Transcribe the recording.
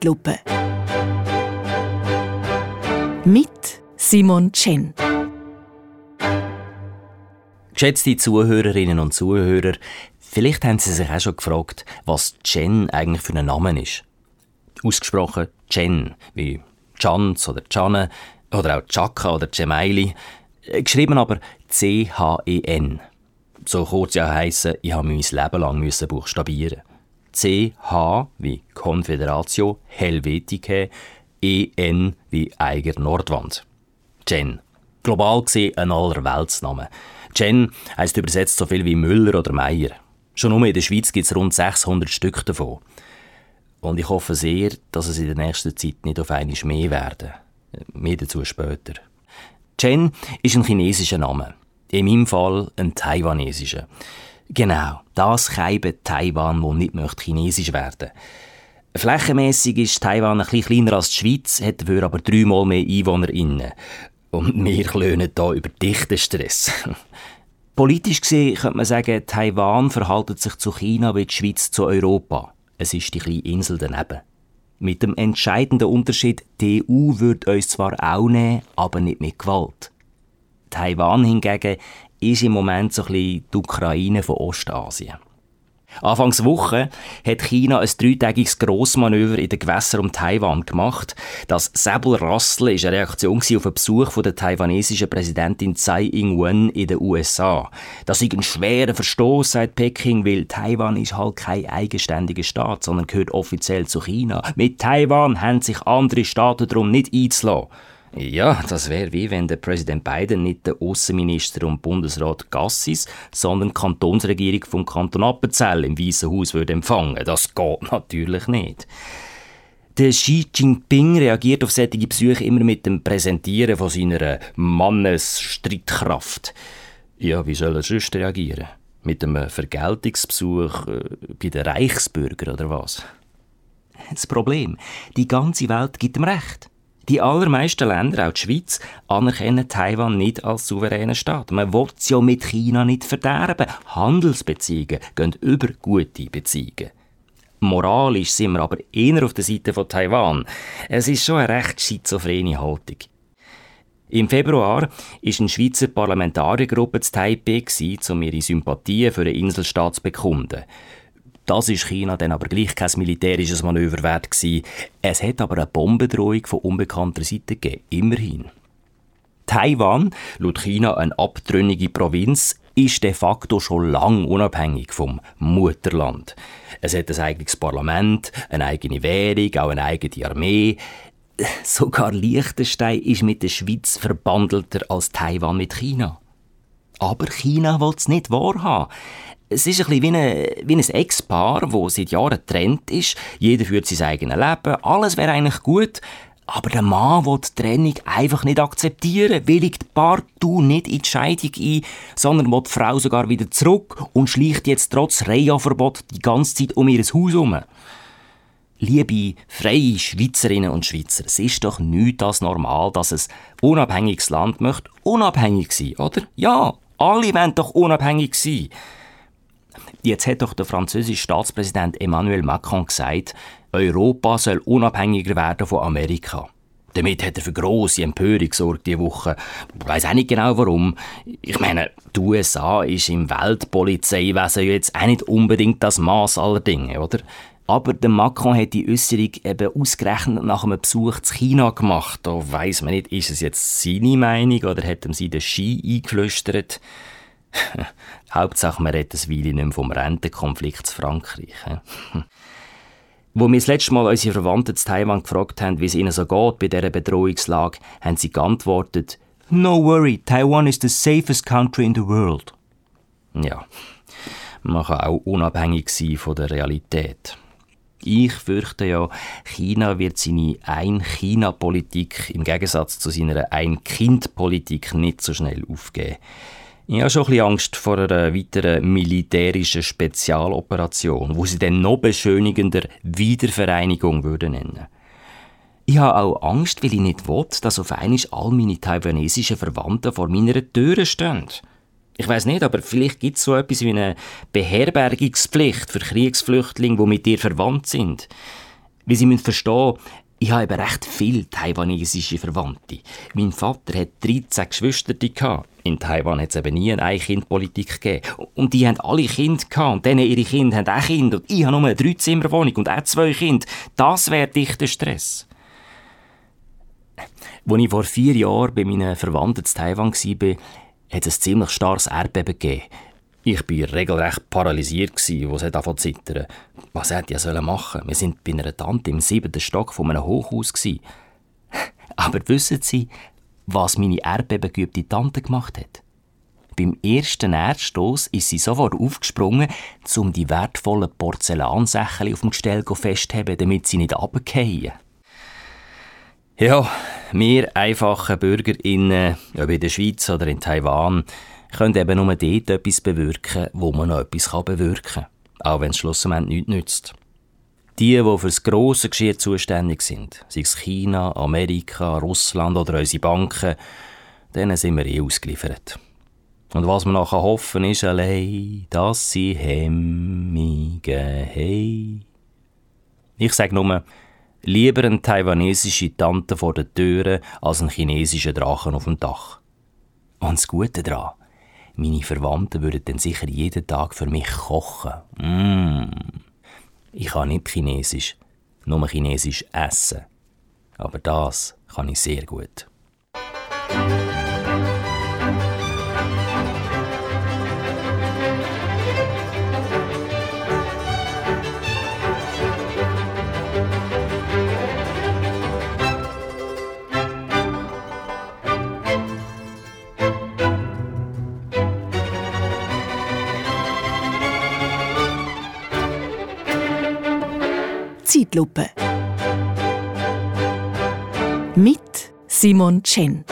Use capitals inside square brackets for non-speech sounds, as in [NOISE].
Zeitlupe. Mit Simon Chen. Geschätzte Zuhörerinnen und Zuhörer, vielleicht haben Sie sich auch schon gefragt, was Chen eigentlich für ein Name ist. Ausgesprochen Chen, wie Chans oder Channe oder auch Chaka oder Cemaili. Geschrieben aber C-H-E-N. So kurz ja heissen, ich habe mein Leben lang buchstabieren. C-H wie Confederatio Helveticae, E-N wie Eiger Nordwand. Chen. Global gesehen ein Allerweltsname. Chen heisst übersetzt so viel wie Müller oder Meier. Schon nur in der Schweiz gibt es rund 600 Stück davon. Und ich hoffe sehr, dass es in der nächsten Zeit nicht auf einmal mehr werden. Mehr dazu später. Chen ist ein chinesischer Name. In meinem Fall ein taiwanesischer. Genau, das Keiben Taiwan, wo nicht möchte chinesisch werden. Flächenmässig ist Taiwan ein bisschen kleiner als die Schweiz, hat dafür aber dreimal mehr EinwohnerInnen. Und wir klönen hier über dichten Stress. [LAUGHS] Politisch gesehen könnte man sagen, Taiwan verhaltet sich zu China wie die Schweiz zu Europa. Es ist die kleine Insel daneben. Mit dem entscheidenden Unterschied, die EU wird uns zwar auch nehmen, aber nicht mit Gewalt. Taiwan hingegen ist im Moment so ein bisschen die Ukraine von Ostasien. Anfangs Woche hat China ein dreitägiges Grossmanöver in den Gewässern um Taiwan gemacht. Das Säbelrasseln ist eine Reaktion auf den Besuch der taiwanesischen Präsidentin Tsai Ing-wen in den USA. Das ist ein schwerer Verstoß, sagt Peking, weil Taiwan ist halt kein eigenständiger Staat, sondern gehört offiziell zu China. Mit Taiwan haben sich andere Staaten darum nicht einzulassen. Ja, das wäre wie wenn der Präsident Biden nicht der Außenminister und Bundesrat Gassis, sondern die Kantonsregierung vom Kanton Appenzell im Weißen Haus würde empfangen. Das geht natürlich nicht. Der Xi Jinping reagiert auf solche Besuche immer mit dem Präsentieren von seiner Mannesstreitkraft. Ja, wie soll er sonst reagieren? Mit einem Vergeltungsbesuch äh, bei den Reichsbürgern oder was? Das Problem, die ganze Welt gibt ihm Recht. Die allermeisten Länder, auch die Schweiz, anerkennen Taiwan nicht als souveränen Staat. Man will es ja mit China nicht verderben. Handelsbeziehungen gehen über gute Beziehungen. Moralisch sind wir aber eher auf der Seite von Taiwan. Es ist schon eine recht schizophrene Haltung. Im Februar ist eine Schweizer Parlamentariergruppe zu Taipei, um ihre Sympathien für eine Inselstaat zu bekunden. Das ist China dann aber gleich kein militärisches Manöver wert gewesen. Es hat aber eine Bombendrohung von unbekannter Seite gegeben. Immerhin. Taiwan, laut China eine abtrünnige Provinz, ist de facto schon lang unabhängig vom Mutterland. Es hat ein eigenes Parlament, eine eigene Währung, auch eine eigene Armee. Sogar Liechtenstein ist mit der Schweiz verbandelter als Taiwan mit China. Aber China will es nicht wahrhaben. Es ist ein bisschen wie, eine, ein Ex-Paar, das seit Jahren getrennt ist. Jeder führt sein eigenes Leben. Alles wäre eigentlich gut. Aber der Mann will die Trennung einfach nicht akzeptieren, willigt partout nicht in die Scheidung ein, sondern will die Frau sogar wieder zurück und schleicht jetzt trotz Reha-Verbot die ganze Zeit um ihr Haus herum. Liebe freie Schweizerinnen und Schweizer, es ist doch nicht das normal, dass ein unabhängiges Land möchte unabhängig sein, oder? Ja, alle wollen doch unabhängig sein. Jetzt hat doch der französische Staatspräsident Emmanuel Macron gesagt, Europa soll unabhängiger werden von Amerika. Damit hat er für grosse Empörung gesorgt diese Woche. Ich weiss auch nicht genau warum. Ich meine, die USA ist im Weltpolizeiwesen jetzt auch nicht unbedingt das Maß aller Dinge, oder? Aber der Macron hat die Äußerung eben ausgerechnet nach einem Besuch zu China gemacht. Da weiss man nicht, ist es jetzt seine Meinung oder hat ihm sie den Ski eingeflüstert? [LAUGHS] Hauptsache, man redet ein Weile nicht vom Rentenkonflikt zu Frankreich. [LAUGHS] Wo wir das letzte Mal unsere Verwandten zu Taiwan gefragt haben, wie es ihnen so geht bei dieser Bedrohungslage, haben sie geantwortet, No worry, Taiwan is the safest country in the world. Ja, man kann auch unabhängig sein von der Realität. Ich fürchte ja, China wird seine Ein-China-Politik im Gegensatz zu seiner Ein-Kind-Politik nicht so schnell aufgeben. Ich habe schon ein bisschen Angst vor einer weiteren militärischen Spezialoperation, wo sie dann noch beschönigender Wiedervereinigung würde nennen. Ich habe auch Angst, weil ich nicht will, dass auf einmal all meine taiwanesischen Verwandten vor meiner Tür stehen. Ich weiß nicht, aber vielleicht gibt es so etwas wie eine Beherbergungspflicht für Kriegsflüchtlinge, die mit dir verwandt sind. Wie Sie müssen verstehen, ich habe eben recht viele taiwanesische Verwandte. Mein Vater hat 13 Geschwister. In Taiwan hat es eben nie eine Ein-Kind-Politik gegeben. Und die haben alle Kinder gehabt. Und denen ihre Kinder haben auch Kinder. Und ich habe nur eine Dreizimmerwohnung und auch zwei Kinder. Das wäre dichter Stress. Als ich vor vier Jahren bei meinen Verwandten in Taiwan war, hat es ein ziemlich starkes Erdbeben gegeben. Ich war regelrecht paralysiert, als es zu zittern Was hätte ich machen sollen? Wir waren bei einer Tante im siebten Stock von einem Hochhaus. [LAUGHS] Aber wissen Sie, was meine erdbebengeübte Tante gemacht hat? Beim ersten Erdstoß ist sie sofort aufgesprungen, um die wertvollen Porzellansächel auf dem Gestell festzuhalten, damit sie nicht runterfallen. Ja, wir einfachen BürgerInnen, ob in der Schweiz oder in Taiwan, können eben nur dort etwas bewirken, wo man noch etwas bewirken kann. Auch wenn es schlussendlich nichts nützt. Die, die für das grosse Geschirr zuständig sind, sei es China, Amerika, Russland oder unsere Banken, denen sind wir eh ausgeliefert. Und was man nachher hoffen ist allein, dass sie Hemmungen haben. Ich sage nur, Lieber eine taiwanesische Tante vor der Tür als ein chinesischer Drachen auf dem Dach. Und das Gute daran, meine Verwandten würden dann sicher jeden Tag für mich kochen. Mm. Ich kann nicht Chinesisch, nur Chinesisch essen. Aber das kann ich sehr gut. Zeitlupe. Mit Simon Chen.